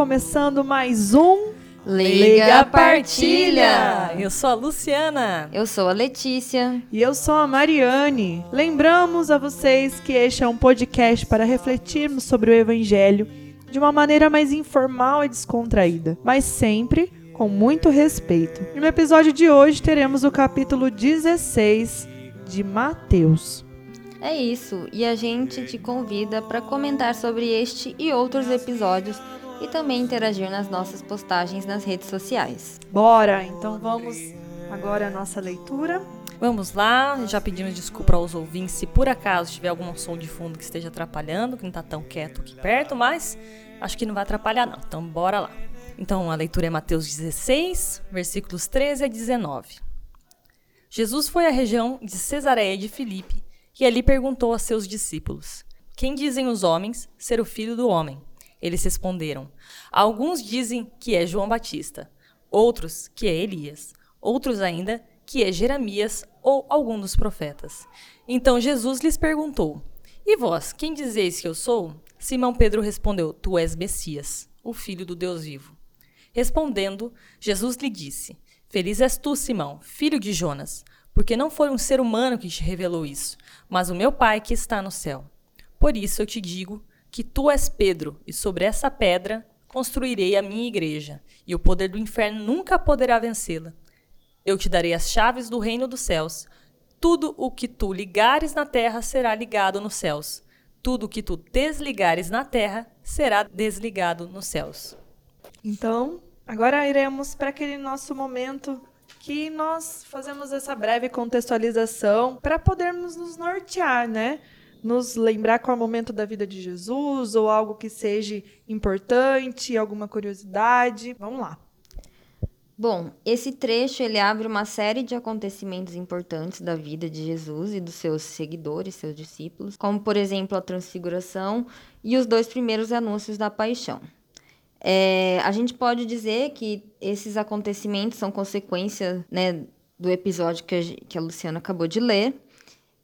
Começando mais um Liga Partilha! Eu sou a Luciana. Eu sou a Letícia. E eu sou a Mariane. Lembramos a vocês que este é um podcast para refletirmos sobre o Evangelho de uma maneira mais informal e descontraída, mas sempre com muito respeito. E no episódio de hoje teremos o capítulo 16 de Mateus. É isso, e a gente te convida para comentar sobre este e outros episódios e também interagir nas nossas postagens nas redes sociais. Bora, então vamos agora à nossa leitura. Vamos lá, já pedimos desculpa aos ouvintes se por acaso tiver algum som de fundo que esteja atrapalhando, que não está tão quieto aqui perto, mas acho que não vai atrapalhar não. Então bora lá. Então a leitura é Mateus 16, versículos 13 a 19. Jesus foi à região de Cesareia de Filipe e ali perguntou a seus discípulos: Quem dizem os homens ser o filho do homem? Eles responderam: Alguns dizem que é João Batista, outros que é Elias, outros ainda que é Jeremias ou algum dos profetas. Então Jesus lhes perguntou: E vós, quem dizeis que eu sou? Simão Pedro respondeu: Tu és Messias, o filho do Deus vivo. Respondendo, Jesus lhe disse: Feliz és tu, Simão, filho de Jonas, porque não foi um ser humano que te revelou isso, mas o meu Pai que está no céu. Por isso eu te digo que tu és Pedro, e sobre essa pedra construirei a minha igreja, e o poder do inferno nunca poderá vencê-la. Eu te darei as chaves do reino dos céus. Tudo o que tu ligares na terra será ligado nos céus. Tudo o que tu desligares na terra será desligado nos céus. Então, agora iremos para aquele nosso momento que nós fazemos essa breve contextualização para podermos nos nortear, né? Nos lembrar qual é o momento da vida de Jesus ou algo que seja importante, alguma curiosidade. Vamos lá. Bom, esse trecho ele abre uma série de acontecimentos importantes da vida de Jesus e dos seus seguidores, seus discípulos, como por exemplo a transfiguração e os dois primeiros anúncios da paixão. É, a gente pode dizer que esses acontecimentos são consequência né, do episódio que a, que a Luciana acabou de ler.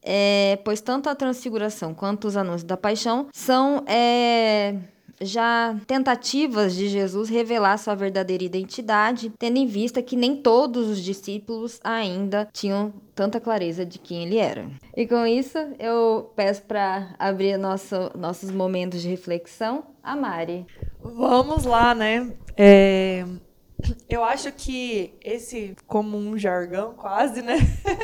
É, pois tanto a transfiguração quanto os anúncios da paixão são é, já tentativas de Jesus revelar sua verdadeira identidade, tendo em vista que nem todos os discípulos ainda tinham tanta clareza de quem ele era. E com isso, eu peço para abrir nosso, nossos momentos de reflexão a Mari. Vamos lá, né? É, eu acho que esse comum jargão, quase, né?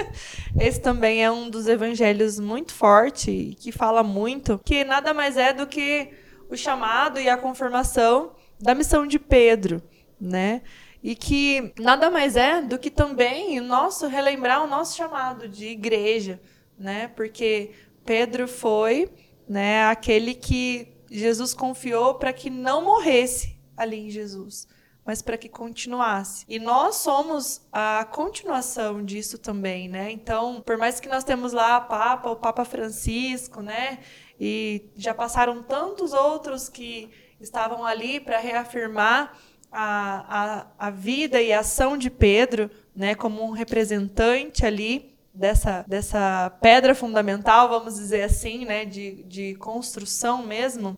esse também é um dos evangelhos muito forte, que fala muito, que nada mais é do que o chamado e a confirmação da missão de Pedro, né? E que nada mais é do que também o nosso relembrar o nosso chamado de igreja, né? Porque Pedro foi, né, aquele que Jesus confiou para que não morresse ali em Jesus, mas para que continuasse. E nós somos a continuação disso também, né? Então, por mais que nós temos lá Papa, o Papa Francisco, né? E já passaram tantos outros que estavam ali para reafirmar a, a, a vida e a ação de Pedro, né, como um representante ali dessa, dessa pedra fundamental, vamos dizer assim, né, de, de construção mesmo.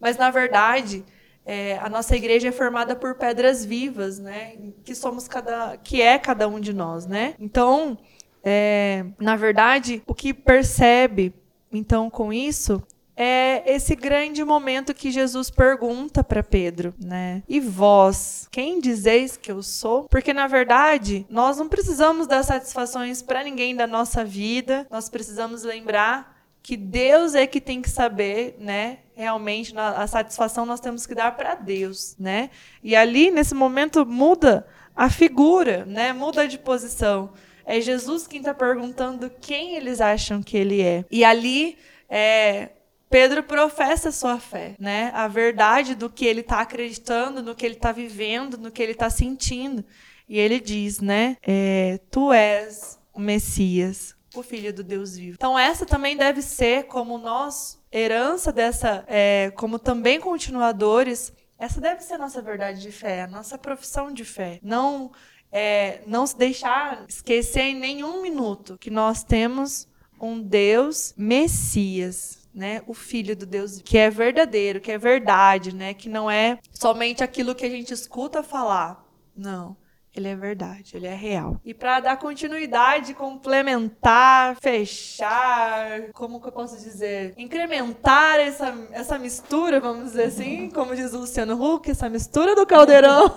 Mas, na verdade, é, a nossa igreja é formada por pedras vivas, né, que somos cada, que é cada um de nós, né. Então, é, na verdade, o que percebe então, com isso, é esse grande momento que Jesus pergunta para Pedro, né? E vós, quem dizeis que eu sou? Porque na verdade, nós não precisamos dar satisfações para ninguém da nossa vida. Nós precisamos lembrar que Deus é que tem que saber, né? Realmente a satisfação nós temos que dar para Deus, né? E ali nesse momento muda a figura, né? Muda de posição. É Jesus quem está perguntando quem eles acham que ele é. E ali, é, Pedro professa sua fé, né? A verdade do que ele está acreditando, no que ele está vivendo, no que ele está sentindo. E ele diz, né? É, tu és o Messias, o Filho do Deus vivo. Então essa também deve ser como nós herança dessa, é, como também continuadores. Essa deve ser a nossa verdade de fé, a nossa profissão de fé. Não é, não se deixar esquecer em nenhum minuto que nós temos um Deus Messias, né, o filho do Deus que é verdadeiro, que é verdade, né, que não é somente aquilo que a gente escuta falar. Não, ele é verdade, ele é real. E para dar continuidade, complementar, fechar, como que eu posso dizer? Incrementar essa, essa mistura, vamos dizer assim, como diz o Luciano Huck, essa mistura do caldeirão.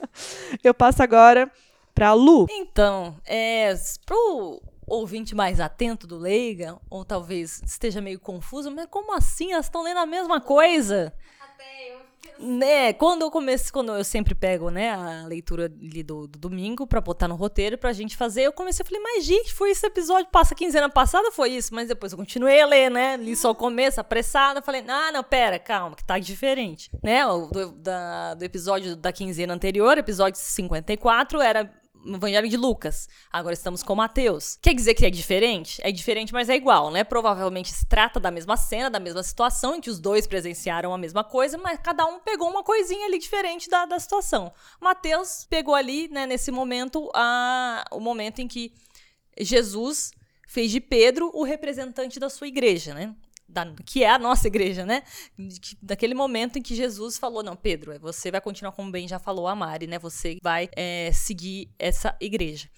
eu passo agora para Lu. Então, é, pro ouvinte mais atento do Leiga, ou talvez esteja meio confuso, mas como assim? Elas estão lendo a mesma coisa? Até eu né, quando eu começo, quando eu sempre pego, né, a leitura ali do, do domingo para botar no roteiro pra gente fazer, eu comecei a falei, mas gente, foi esse episódio, passa quinzena passada, foi isso, mas depois eu continuei a ler, né, li só o começo, apressada, falei, ah, não, pera, calma, que tá diferente, né, o, do, da, do episódio da quinzena anterior, episódio 54, era no Evangelho de Lucas. Agora estamos com Mateus. Quer dizer que é diferente? É diferente, mas é igual, né? Provavelmente se trata da mesma cena, da mesma situação, em que os dois presenciaram a mesma coisa, mas cada um pegou uma coisinha ali diferente da, da situação. Mateus pegou ali, né, nesse momento, a, o momento em que Jesus fez de Pedro o representante da sua igreja, né? Da, que é a nossa igreja, né? Daquele momento em que Jesus falou: Não, Pedro, é, você vai continuar como bem já falou a Mari, né? Você vai é, seguir essa igreja.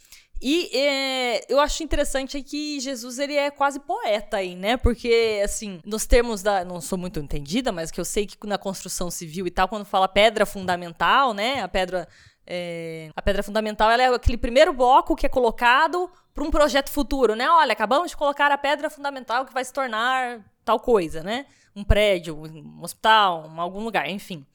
E é, eu acho interessante que Jesus ele é quase poeta aí, né? Porque, assim, nos termos da. Não sou muito entendida, mas que eu sei que na construção civil e tal, quando fala pedra fundamental, né? A pedra. É, a pedra fundamental é aquele primeiro bloco que é colocado para um projeto futuro, né? Olha, acabamos de colocar a pedra fundamental que vai se tornar tal coisa, né? Um prédio, um hospital, algum lugar, enfim,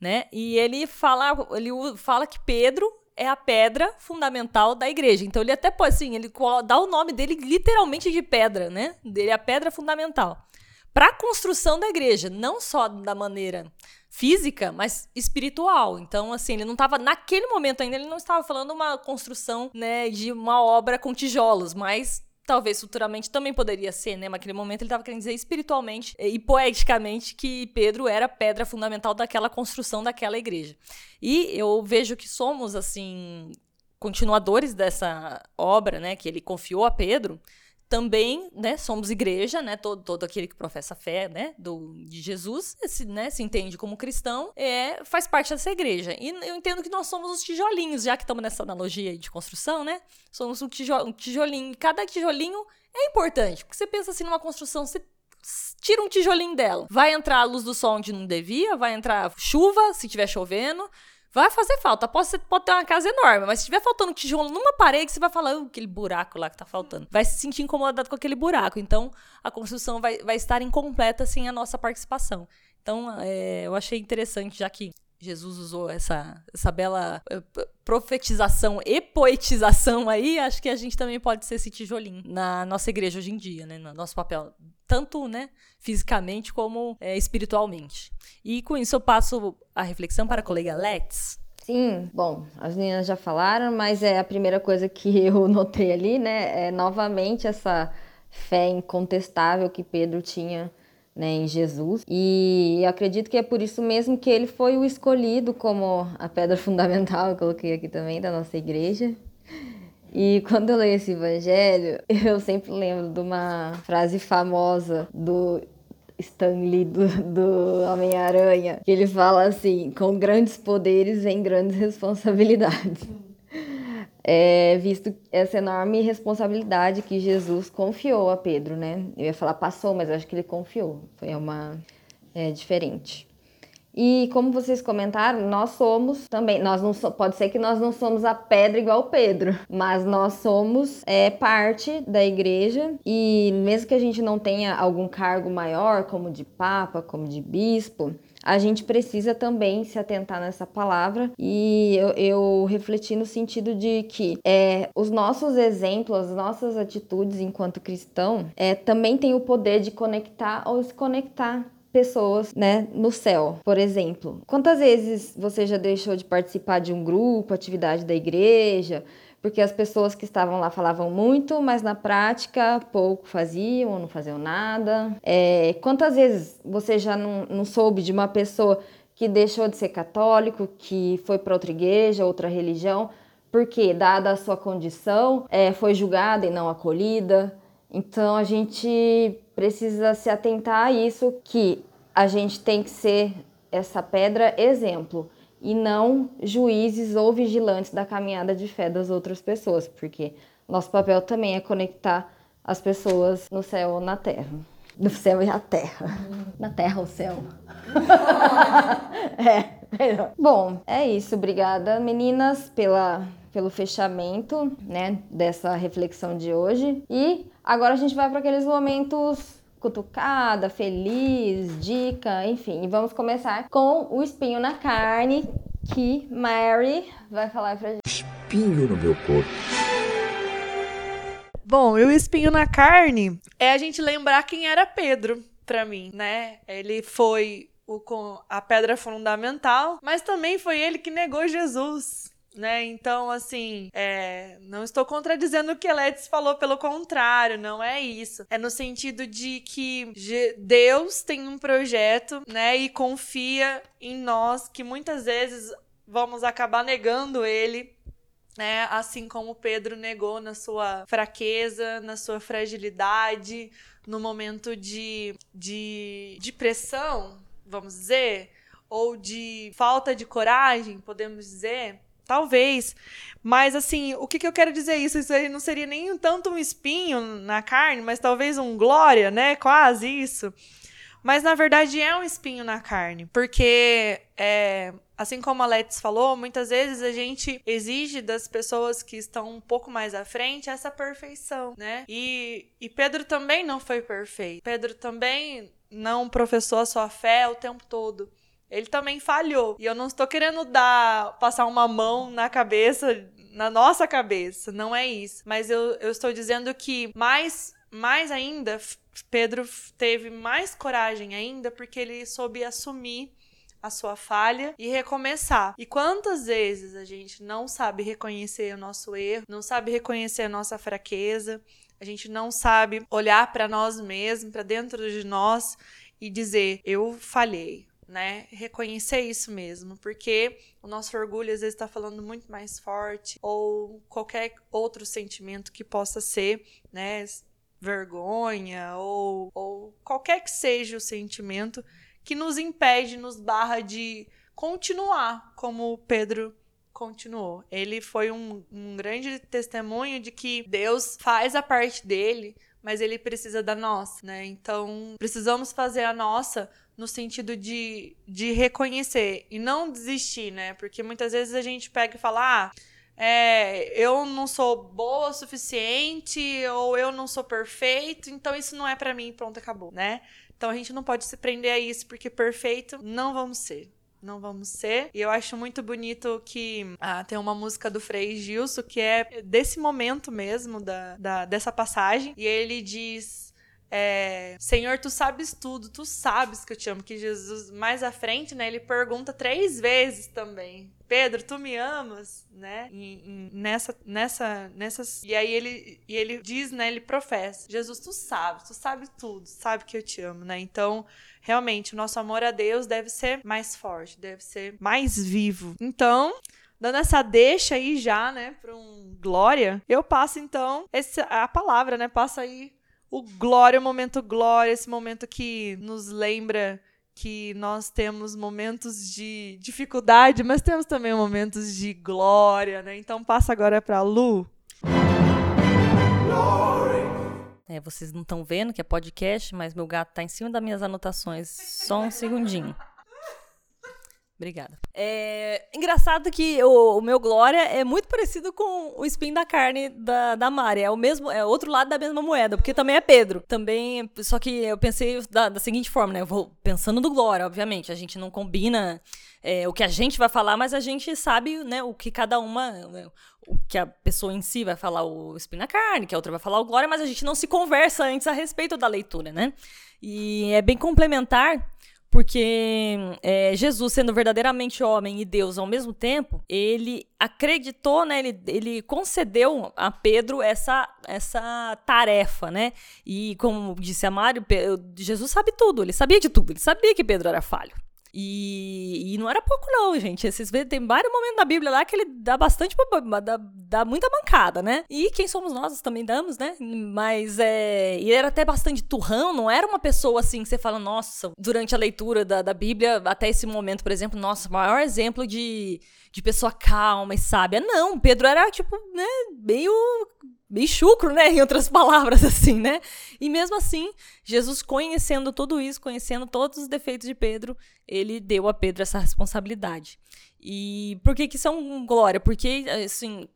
né? E ele fala, ele fala que Pedro é a pedra fundamental da igreja. Então ele até pode assim, ele dá o nome dele literalmente de pedra, né? Dele é a pedra fundamental para a construção da igreja, não só da maneira física, mas espiritual. Então, assim, ele não estava naquele momento ainda, ele não estava falando uma construção, né, de uma obra com tijolos, mas talvez futuramente também poderia ser, né? Mas naquele momento ele estava querendo dizer espiritualmente e poeticamente que Pedro era pedra fundamental daquela construção daquela igreja. E eu vejo que somos, assim, continuadores dessa obra, né? Que ele confiou a Pedro também, né, somos igreja, né, todo, todo aquele que professa a fé, né, do, de Jesus, se, né, se entende como cristão, é, faz parte dessa igreja. E eu entendo que nós somos os tijolinhos, já que estamos nessa analogia de construção, né, somos um, tijol, um tijolinho, cada tijolinho é importante, porque você pensa assim numa construção, você tira um tijolinho dela. Vai entrar a luz do sol onde não devia, vai entrar chuva, se estiver chovendo, Vai fazer falta. Pode, ser, pode ter uma casa enorme, mas se estiver faltando tijolo numa parede, você vai falar, uh, aquele buraco lá que tá faltando. Vai se sentir incomodado com aquele buraco. Então, a construção vai, vai estar incompleta sem a nossa participação. Então, é, eu achei interessante, já que Jesus usou essa, essa bela eh, profetização e poetização aí, acho que a gente também pode ser esse tijolinho na nossa igreja hoje em dia, né? No nosso papel, tanto né, fisicamente como é, espiritualmente. E com isso eu passo a reflexão para a colega Lex. Sim, bom, as meninas já falaram, mas é a primeira coisa que eu notei ali, né? É novamente essa fé incontestável que Pedro tinha né, em Jesus. E acredito que é por isso mesmo que ele foi o escolhido como a pedra fundamental, eu coloquei aqui também, da nossa igreja. E quando eu leio esse evangelho, eu sempre lembro de uma frase famosa do Stanley do, do Homem-Aranha, que ele fala assim: com grandes poderes vem grandes responsabilidades é, visto essa enorme responsabilidade que Jesus confiou a Pedro, né? Eu ia falar passou, mas acho que ele confiou. Foi uma é, diferente. E como vocês comentaram, nós somos também, nós não so, pode ser que nós não somos a pedra igual Pedro, mas nós somos é, parte da igreja. E mesmo que a gente não tenha algum cargo maior, como de papa, como de bispo, a gente precisa também se atentar nessa palavra. E eu, eu refleti no sentido de que é, os nossos exemplos, as nossas atitudes enquanto cristão é, também tem o poder de conectar ou desconectar pessoas, né, no céu. Por exemplo, quantas vezes você já deixou de participar de um grupo, atividade da igreja, porque as pessoas que estavam lá falavam muito, mas na prática pouco faziam ou não faziam nada. É, quantas vezes você já não, não soube de uma pessoa que deixou de ser católico, que foi para outra igreja, outra religião, porque, dada a sua condição, é, foi julgada e não acolhida? Então a gente precisa se atentar a isso que a gente tem que ser essa pedra exemplo e não juízes ou vigilantes da caminhada de fé das outras pessoas, porque nosso papel também é conectar as pessoas no céu ou na terra. No céu e na terra. Na terra, o céu. é, melhor. Bom, é isso. Obrigada, meninas, pela, pelo fechamento né, dessa reflexão de hoje. E agora a gente vai para aqueles momentos cutucada, feliz, dica, enfim. E vamos começar com o espinho na carne, que Mary vai falar pra gente. Espinho no meu corpo. Bom, e o espinho na carne é a gente lembrar quem era Pedro, para mim, né? Ele foi o, a pedra fundamental, mas também foi ele que negou Jesus né? Então, assim, é, não estou contradizendo o que Letes falou, pelo contrário, não é isso. É no sentido de que Deus tem um projeto, né? E confia em nós, que muitas vezes vamos acabar negando ele. Né? Assim como Pedro negou na sua fraqueza, na sua fragilidade, no momento de, de, de pressão, vamos dizer, ou de falta de coragem, podemos dizer, Talvez. Mas, assim, o que, que eu quero dizer isso? Isso aí não seria nem tanto um espinho na carne, mas talvez um glória, né? Quase isso. Mas, na verdade, é um espinho na carne. Porque, é, assim como a Letis falou, muitas vezes a gente exige das pessoas que estão um pouco mais à frente essa perfeição, né? E, e Pedro também não foi perfeito. Pedro também não professou a sua fé o tempo todo ele também falhou. E eu não estou querendo dar, passar uma mão na cabeça, na nossa cabeça, não é isso. Mas eu, eu estou dizendo que mais, mais ainda, Pedro teve mais coragem ainda porque ele soube assumir a sua falha e recomeçar. E quantas vezes a gente não sabe reconhecer o nosso erro, não sabe reconhecer a nossa fraqueza, a gente não sabe olhar para nós mesmos, para dentro de nós e dizer: eu falhei, né? Reconhecer isso mesmo, porque o nosso orgulho às vezes está falando muito mais forte, ou qualquer outro sentimento que possa ser, né? Vergonha, ou, ou qualquer que seja o sentimento que nos impede, nos barra de continuar como Pedro continuou. Ele foi um, um grande testemunho de que Deus faz a parte dele, mas ele precisa da nossa, né? Então, precisamos fazer a nossa no sentido de, de reconhecer e não desistir, né? Porque muitas vezes a gente pega e fala, ah, é, eu não sou boa o suficiente ou eu não sou perfeito, então isso não é para mim, pronto, acabou, né? Então a gente não pode se prender a isso porque perfeito não vamos ser. Não vamos ser. E eu acho muito bonito que ah, tem uma música do Frei Gilson que é desse momento mesmo, da, da, dessa passagem. E ele diz é, Senhor, tu sabes tudo, tu sabes que eu te amo. Que Jesus, mais à frente, né, ele pergunta três vezes também. Pedro, tu me amas, né? E, e, nessa, nessa, nessas. E aí ele, e ele diz, né? Ele professa: Jesus, tu sabes, tu sabe tudo, sabe que eu te amo, né? Então, realmente, o nosso amor a Deus deve ser mais forte, deve ser mais vivo. Então, dando essa deixa aí já, né, para um glória, eu passo então esse, a palavra, né? Passa aí o glória, o momento glória, esse momento que nos lembra que nós temos momentos de dificuldade, mas temos também momentos de glória, né? Então passa agora para Lu. É, vocês não estão vendo que é podcast, mas meu gato tá em cima das minhas anotações. Só um segundinho. Obrigada. É engraçado que o, o, meu Glória é muito parecido com o spin da carne da, da Mari. É o mesmo, é outro lado da mesma moeda, porque também é Pedro. Também, só que eu pensei da, da seguinte forma, né? Eu vou pensando no Glória, obviamente. A gente não combina é, o que a gente vai falar, mas a gente sabe, né, o que cada uma, né, o que a pessoa em si vai falar o spin da carne, que a outra vai falar o Glória, mas a gente não se conversa antes a respeito da leitura, né? E é bem complementar porque é, Jesus, sendo verdadeiramente homem e Deus ao mesmo tempo, ele acreditou, né? Ele, ele concedeu a Pedro essa, essa tarefa, né? E como disse a Mário, Jesus sabe tudo, ele sabia de tudo, ele sabia que Pedro era falho. E, e, não era pouco, não, gente. Vocês vê, tem vários momentos da Bíblia lá que ele dá bastante. dá, dá muita mancada, né? E quem somos nós também damos, né? Mas é. E era até bastante turrão, não era uma pessoa assim que você fala, nossa, durante a leitura da, da Bíblia, até esse momento, por exemplo, nossa, maior exemplo de, de pessoa calma e sábia. Não, Pedro era, tipo, né, meio bem chucro, né? Em outras palavras, assim, né? E mesmo assim, Jesus, conhecendo tudo isso, conhecendo todos os defeitos de Pedro, ele deu a Pedro essa responsabilidade. E por que que são glória? Porque, assim,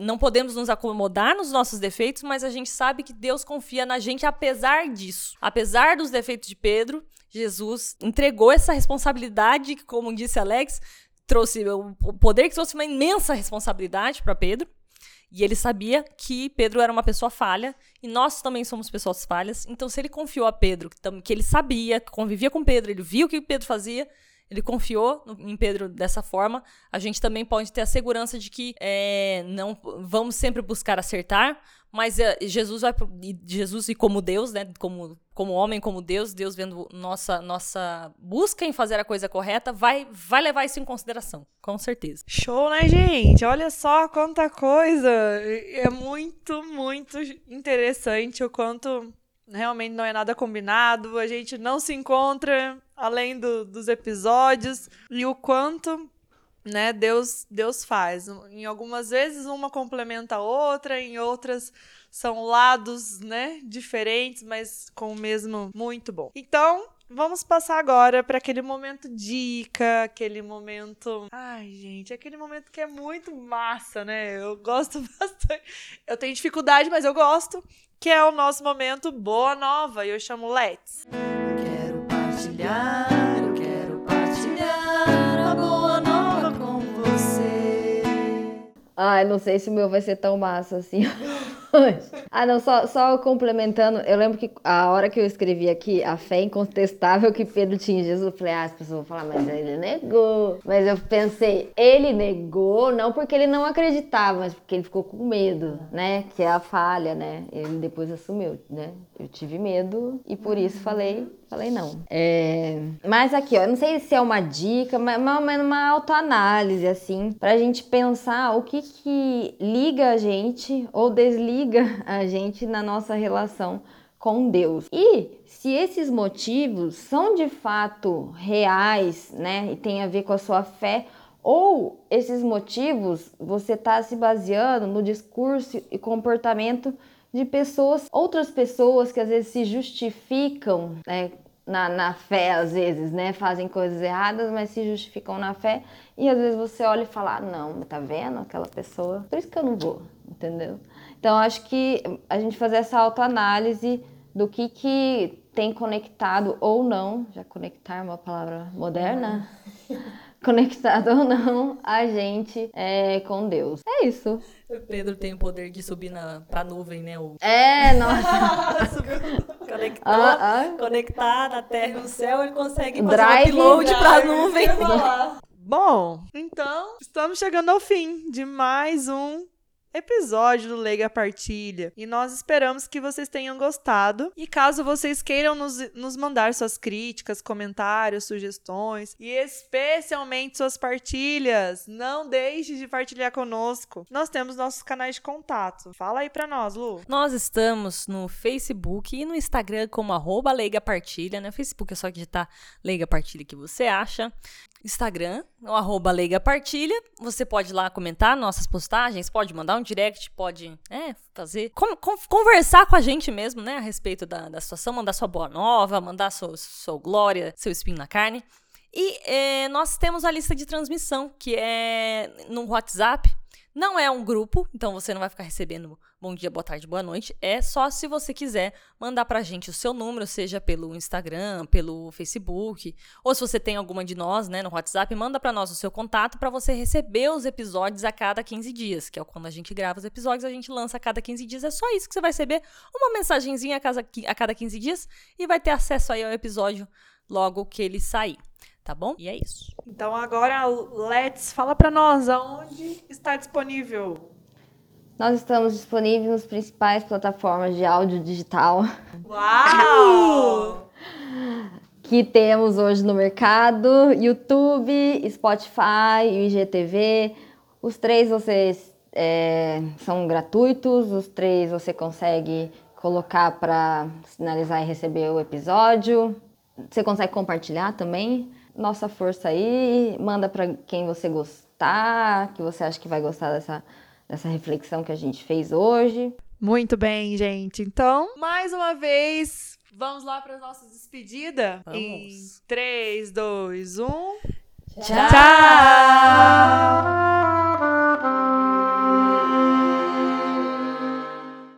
não podemos nos acomodar nos nossos defeitos, mas a gente sabe que Deus confia na gente apesar disso. Apesar dos defeitos de Pedro, Jesus entregou essa responsabilidade, que, como disse Alex, trouxe o poder que trouxe uma imensa responsabilidade para Pedro. E ele sabia que Pedro era uma pessoa falha e nós também somos pessoas falhas. Então, se ele confiou a Pedro, que ele sabia, que convivia com Pedro, ele viu o que Pedro fazia, ele confiou em Pedro dessa forma, a gente também pode ter a segurança de que é, não vamos sempre buscar acertar, mas é, Jesus vai Jesus e como Deus, né, como como homem, como Deus, Deus vendo nossa nossa busca em fazer a coisa correta, vai vai levar isso em consideração, com certeza. Show, né, gente? Olha só quanta coisa. É muito muito interessante o quanto realmente não é nada combinado, a gente não se encontra além do, dos episódios e o quanto né, Deus Deus faz. Em algumas vezes uma complementa a outra, em outras são lados, né, diferentes, mas com o mesmo muito bom. Então, Vamos passar agora para aquele momento dica, aquele momento. Ai, gente, aquele momento que é muito massa, né? Eu gosto bastante. Eu tenho dificuldade, mas eu gosto. Que é o nosso momento Boa Nova. E eu chamo Let's. Quero partilhar, Ai, não sei se o meu vai ser tão massa assim. ah, não, só, só complementando, eu lembro que a hora que eu escrevi aqui, a fé incontestável que Pedro tinha em Jesus, eu falei, ah, as pessoas vão falar, mas ele negou. Mas eu pensei, ele negou não porque ele não acreditava, mas porque ele ficou com medo, né? Que é a falha, né? Ele depois assumiu, né? Eu tive medo e por isso falei, falei não. É... Mas aqui, ó, eu não sei se é uma dica, mas uma, uma autoanálise, assim, pra gente pensar o que que liga a gente ou desliga liga a gente na nossa relação com Deus. E se esses motivos são de fato reais, né, e tem a ver com a sua fé, ou esses motivos você está se baseando no discurso e comportamento de pessoas, outras pessoas que às vezes se justificam né, na, na fé, às vezes, né? Fazem coisas erradas, mas se justificam na fé. E às vezes você olha e fala, ah, não, tá vendo aquela pessoa? Por isso que eu não vou, entendeu? Então, acho que a gente fazer essa autoanálise do que, que tem conectado ou não, já conectar é uma palavra moderna, conectado ou não a gente é, com Deus. É isso. O Pedro tem o poder de subir na, pra nuvem, né? O... É, nossa. Conectou, ah, ah. conectar na terra e no céu, ele consegue fazer drive, um upload drive, pra nuvem. Bom, então estamos chegando ao fim de mais um episódio do Leiga Partilha. E nós esperamos que vocês tenham gostado. E caso vocês queiram nos, nos mandar suas críticas, comentários, sugestões e especialmente suas partilhas, não deixe de partilhar conosco. Nós temos nossos canais de contato. Fala aí pra nós, Lu. Nós estamos no Facebook e no Instagram como arroba Leiga Partilha. No Facebook é só digitar Leiga Partilha que você acha. Instagram, o arroba Leiga Partilha. Você pode lá comentar nossas postagens, pode mandar um direct, pode é, fazer. Conversar com a gente mesmo, né? A respeito da, da situação, mandar sua boa nova, mandar sua, sua glória, seu espinho na carne. E é, nós temos a lista de transmissão, que é no WhatsApp. Não é um grupo, então você não vai ficar recebendo bom dia, boa tarde, boa noite. É só se você quiser mandar pra gente o seu número, seja pelo Instagram, pelo Facebook, ou se você tem alguma de nós, né, no WhatsApp, manda para nós o seu contato para você receber os episódios a cada 15 dias, que é quando a gente grava os episódios, a gente lança a cada 15 dias. É só isso que você vai receber, uma mensagenzinha a cada, a cada 15 dias e vai ter acesso aí ao episódio logo que ele sair tá bom? E é isso. Então agora, Let's, fala para nós aonde está disponível. Nós estamos disponíveis nas principais plataformas de áudio digital. Uau! que temos hoje no mercado: YouTube, Spotify e IGTV. Os três vocês é, são gratuitos, os três você consegue colocar para sinalizar e receber o episódio. Você consegue compartilhar também. Nossa força aí, manda para quem você gostar, que você acha que vai gostar dessa, dessa reflexão que a gente fez hoje. Muito bem, gente. Então, mais uma vez, vamos lá para as nossas despedidas? Vamos. Em 3, 2, 1. Tchau. Tchau!